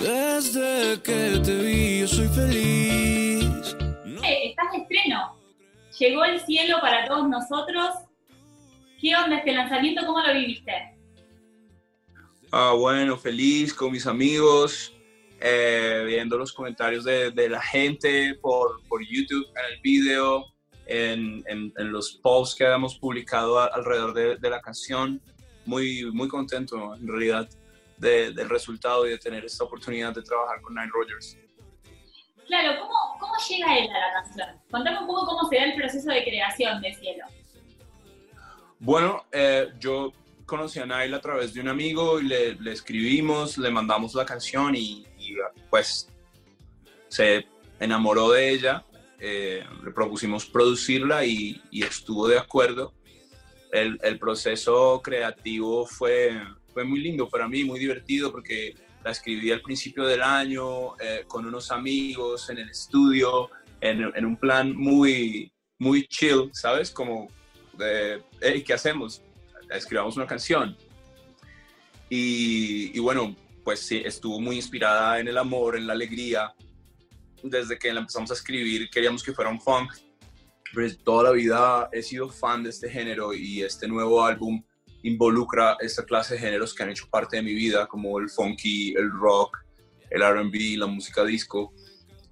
Desde que te vi, yo soy feliz. Eh, estás de estreno. Llegó el cielo para todos nosotros. ¿Qué onda este lanzamiento? ¿Cómo lo viviste? Ah, bueno, feliz con mis amigos, eh, viendo los comentarios de, de la gente por, por, YouTube, en el video, en, en, en, los posts que hemos publicado alrededor de, de, la canción. Muy, muy contento en realidad de, del resultado y de tener esta oportunidad de trabajar con Nine Rogers. Claro, ¿cómo, ¿cómo llega él a la canción? Contame un poco cómo se da el proceso de creación de Cielo. Bueno, eh, yo conocí a Nail a través de un amigo y le, le escribimos, le mandamos la canción y, y, pues se enamoró de ella. Eh, le propusimos producirla y, y, estuvo de acuerdo. El, el proceso creativo fue, fue muy lindo para mí, muy divertido porque la escribí al principio del año eh, con unos amigos en el estudio, en, en, un plan muy, muy chill, ¿sabes? Como, de, hey, ¿qué hacemos? Escribamos una canción. Y, y, bueno, pues sí, estuvo muy inspirada en el amor, en la alegría. Desde que la empezamos a escribir queríamos que fuera un funk. Pero toda la vida he sido fan de este género y este nuevo álbum involucra esta clase de géneros que han hecho parte de mi vida, como el funky, el rock, el RB, la música disco.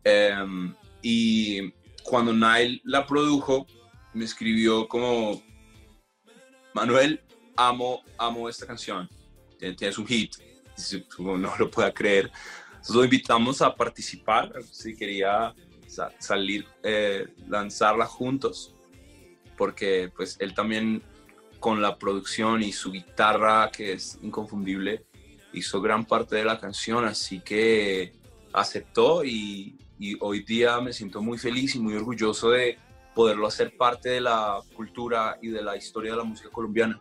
Um, y cuando Nile la produjo, me escribió como, Manuel, amo, amo esta canción, tienes un hit, no lo pueda creer. Entonces lo invitamos a participar, si quería sa salir, eh, lanzarla juntos, porque pues él también con la producción y su guitarra que es inconfundible hizo gran parte de la canción, así que aceptó y, y, hoy día me siento muy feliz y muy orgulloso de poderlo hacer parte de la cultura y de la historia de la música colombiana.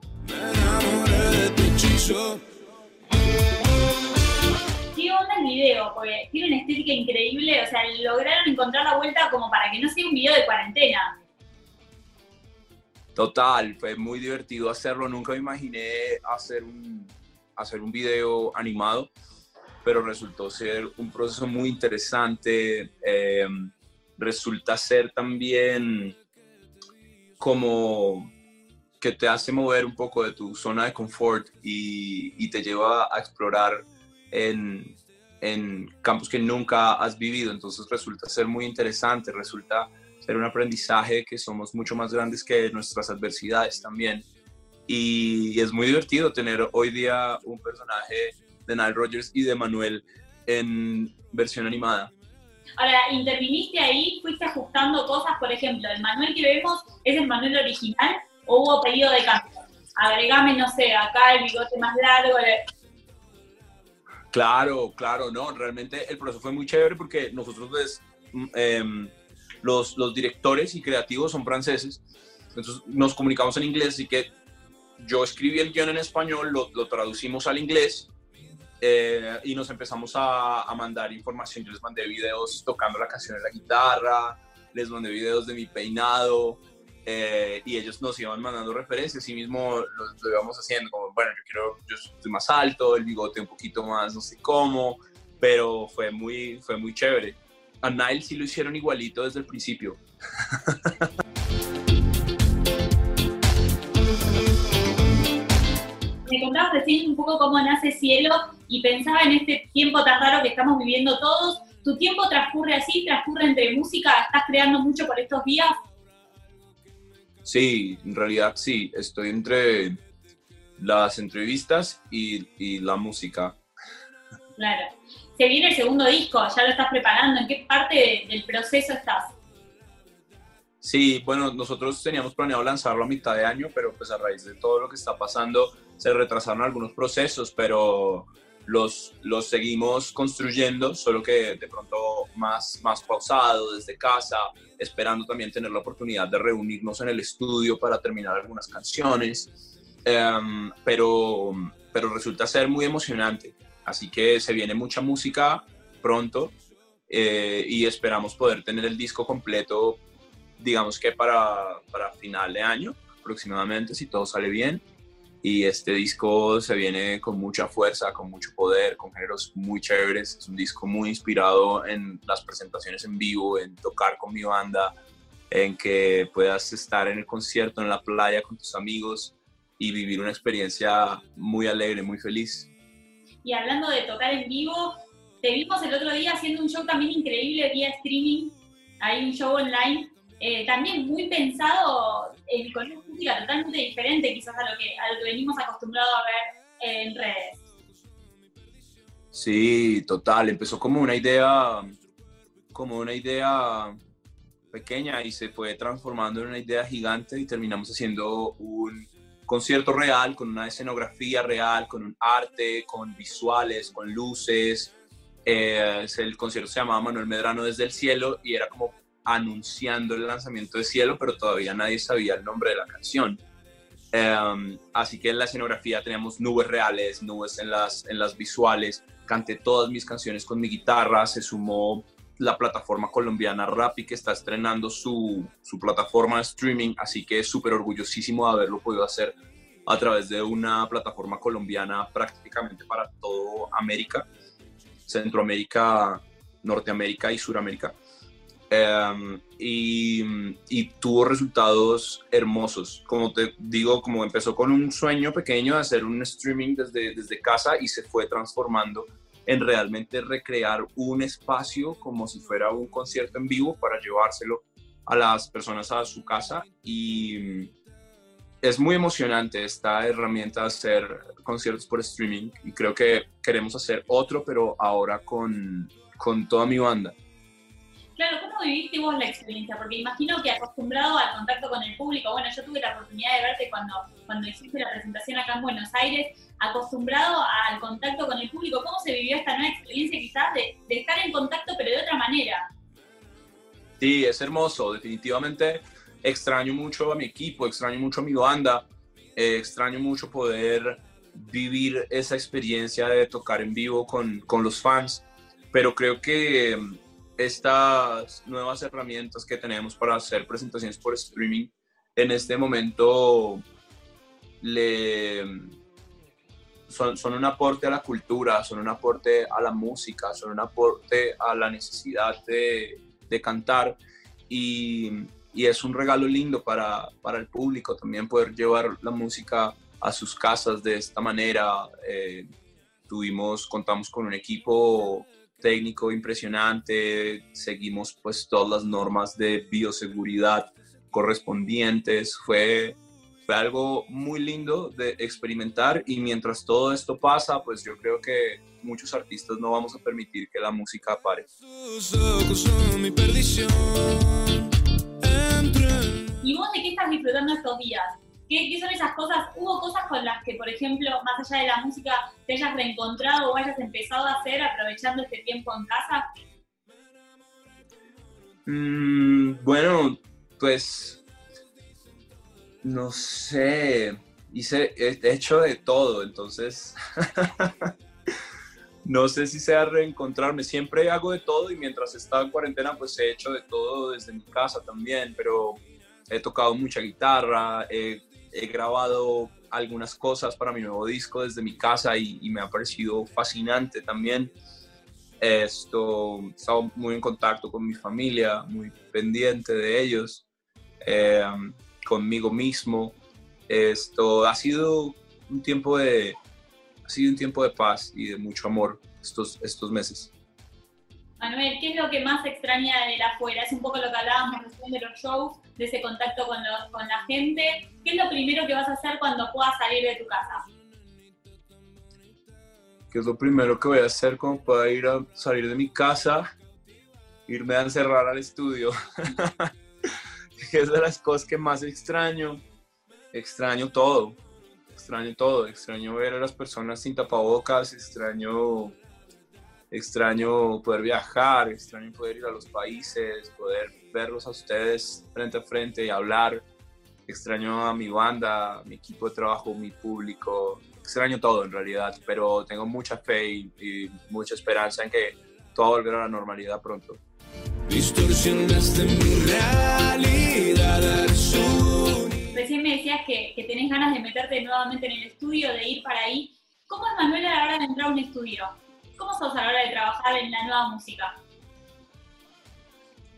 ¿Qué onda el video? Porque tiene una estética increíble, o sea, lograron encontrar la vuelta como para que no sea un video de cuarentena. Total, fue muy divertido hacerlo. Nunca me imaginé hacer un, hacer un video animado, pero resultó ser un proceso muy interesante. Eh, resulta ser también como que te hace mover un poco de tu zona de confort y, y te lleva a explorar en, en campos que nunca has vivido. Entonces resulta ser muy interesante, resulta ser un aprendizaje que somos mucho más grandes que nuestras adversidades también. Y es muy divertido tener hoy día un personaje de Nile Rogers y de Manuel en versión animada. Ahora, interviniste ahí, fuiste ajustando cosas, por ejemplo, el Manuel que vemos es el Manuel original o hubo pedido de cambio. Agregame, no sé, acá el bigote más largo. Claro, claro, no, realmente el proceso fue muy chévere porque nosotros pues, eh, los, los directores y creativos son franceses, entonces nos comunicamos en inglés, así que yo escribí el guion en español, lo, lo traducimos al inglés eh, y nos empezamos a, a, mandar información. Yo les mandé videos tocando la canción en la guitarra, les mandé videos de mi peinado eh, y ellos nos iban mandando referencias y mismo lo, lo, íbamos haciendo, como bueno, yo quiero, yo estoy más alto, el bigote un poquito más, no sé cómo, pero fue muy, fue muy chévere a Nile sí lo hicieron igualito desde el principio. Me contabas recién un poco cómo nace Cielo y pensaba en este tiempo tan raro que estamos viviendo todos. ¿Tu tiempo transcurre así? ¿Transcurre entre música? ¿Estás creando mucho por estos días? Sí, en realidad sí. Estoy entre las entrevistas y, y la música. Claro se viene el segundo disco, ya lo estás preparando, ¿en qué parte de, del proceso estás? Sí, bueno, nosotros teníamos planeado lanzarlo a mitad de año, pero pues a raíz de todo lo que está pasando se retrasaron algunos procesos, pero los, los seguimos construyendo, solo que de pronto más, más pausado desde casa, esperando también tener la oportunidad de reunirnos en el estudio para terminar algunas canciones, um, pero, pero resulta ser muy emocionante Así que se viene mucha música pronto eh, y esperamos poder tener el disco completo, digamos que para, para final de año aproximadamente, si todo sale bien. y este disco se viene con mucha fuerza, con mucho poder, con géneros muy chéveres. Es un disco muy inspirado en las presentaciones en vivo, en tocar con mi banda, en que puedas estar en el concierto, en la playa con tus amigos y vivir una experiencia muy alegre, muy feliz. Y hablando de tocar en vivo, te vimos el otro día haciendo un show también increíble vía streaming. Hay un show online, eh, también muy pensado con una música totalmente diferente quizás a lo, que, a lo que venimos acostumbrados a ver en redes. Sí, total. Empezó como una idea, como una idea pequeña y se fue transformando en una idea gigante y terminamos haciendo un concierto real, con una escenografía real, con un arte, con visuales, con luces. Eh, el concierto se llamaba Manuel Medrano desde el cielo y era como anunciando el lanzamiento de Cielo, pero todavía nadie sabía el nombre de la canción. Em, así que en la escenografía teníamos nubes reales, nubes en las, en las visuales. Canté todas mis canciones con mi guitarra, se sumó la plataforma colombiana Rappi que está estrenando su, su plataforma de streaming, así que súper orgullosísimo de haberlo podido hacer a través de una plataforma colombiana prácticamente para todo América, Centroamérica, Norteamérica y Suramérica. Em, y, y, tuvo resultados hermosos. Como te digo, como empezó con un sueño pequeño de hacer un streaming desde, desde casa y se fue transformando en realmente recrear un espacio como si fuera un concierto en vivo para llevárselo a las personas a su casa y es muy emocionante esta herramienta de hacer conciertos por streaming y creo que queremos hacer otro pero ahora con, con toda mi banda. Claro, ¿cómo viviste vos la experiencia? Porque imagino que acostumbrado al contacto con el público, bueno, yo tuve la oportunidad de verte cuando, cuando hiciste la presentación acá en Buenos Aires, acostumbrado al contacto con el público, ¿cómo se vivió esta nueva experiencia quizás de, estar en contacto pero de otra manera? Sí, es hermoso, definitivamente extraño mucho a mi equipo, extraño mucho a mi banda, eh, extraño mucho poder vivir esa experiencia de tocar en vivo con, con los fans, pero creo que estas nuevas herramientas que tenemos para hacer presentaciones por streaming en este momento le, son, son, un aporte a la cultura, son un aporte a la música, son un aporte a la necesidad de, de cantar y, y, es un regalo lindo para, para, el público también poder llevar la música a sus casas de esta manera. Eh, tuvimos, contamos con un equipo técnico impresionante, seguimos pues todas las normas de bioseguridad correspondientes, fue, fue algo muy lindo de experimentar y mientras todo esto pasa, pues yo creo que muchos artistas no vamos a permitir que la música pare. ¿Y vos de qué estás disfrutando estos días? ¿Qué, son esas cosas? ¿Hubo cosas con las que, por ejemplo, más allá de la música, te hayas reencontrado o hayas empezado a hacer aprovechando este tiempo en casa? Mm, bueno, pues no sé, hice, he hecho de todo, entonces no sé si sea reencontrarme, siempre hago de todo y mientras estaba en cuarentena pues he hecho de todo desde mi casa también, pero he tocado mucha guitarra, he he grabado algunas cosas para mi nuevo disco desde mi casa y, me ha parecido fascinante también. Esto, he estado muy en contacto con mi familia, muy pendiente de ellos, eh, conmigo mismo. Esto ha sido un tiempo de, ha sido un tiempo de paz y de mucho amor estos, estos meses. Manuel, ¿qué es lo que más extraña de la afuera? Es un poco lo que hablábamos recién de los shows, de ese contacto con, con la gente. ¿Qué es lo primero que vas a hacer cuando puedas salir de tu casa? ¿Qué es lo primero que voy a hacer cuando pueda ir a salir de mi casa? Irme a encerrar al estudio. es de las cosas que más extraño. Extraño todo. Extraño todo. Extraño ver a las personas sin tapabocas. Extraño extraño poder viajar, extraño poder ir a los países, poder verlos a ustedes frente a frente y hablar, extraño a mi banda, mi equipo de trabajo, mi público, extraño todo en realidad, pero tengo mucha fe y, mucha esperanza en que todo volverá a la normalidad pronto. Recién me decías que, que, tenés ganas de meterte nuevamente en el estudio, de ir para ahí. ¿Cómo es Manuel a la hora de entrar a un estudio? ¿Cómo sos a la hora de trabajar en la nueva música?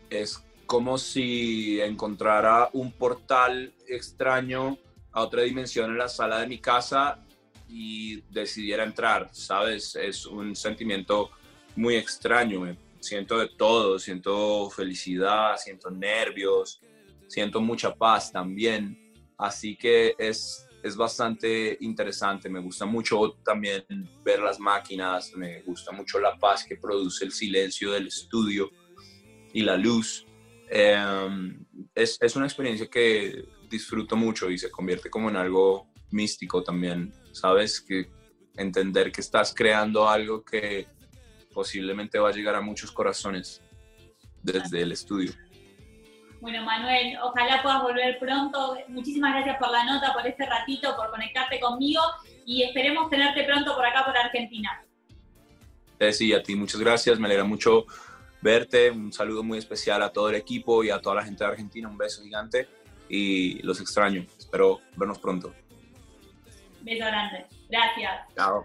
Es como si encontrara un portal extraño a otra dimensión en la sala de mi casa y decidiera entrar, ¿sabes? Es un sentimiento muy extraño, siento de todo, siento felicidad, siento nervios, siento mucha paz también, así que es, es bastante interesante, me gusta mucho también ver las máquinas, me gusta mucho la paz que produce el silencio del estudio y la luz. Em, es, es una experiencia que disfruto mucho y se convierte como en algo místico también, ¿sabes? Que entender que estás creando algo que posiblemente va a llegar a muchos corazones desde el estudio. Bueno, Manuel, ojalá puedas volver pronto. Muchísimas gracias por la nota, por este ratito, por conectarte conmigo y esperemos tenerte pronto por acá, por Argentina. Eh, sí, a ti muchas gracias, me alegra mucho verte. Un saludo muy especial a todo el equipo y a toda la gente de Argentina. Un beso gigante y los extraño. Espero vernos pronto. Beso grande. Gracias. Chao.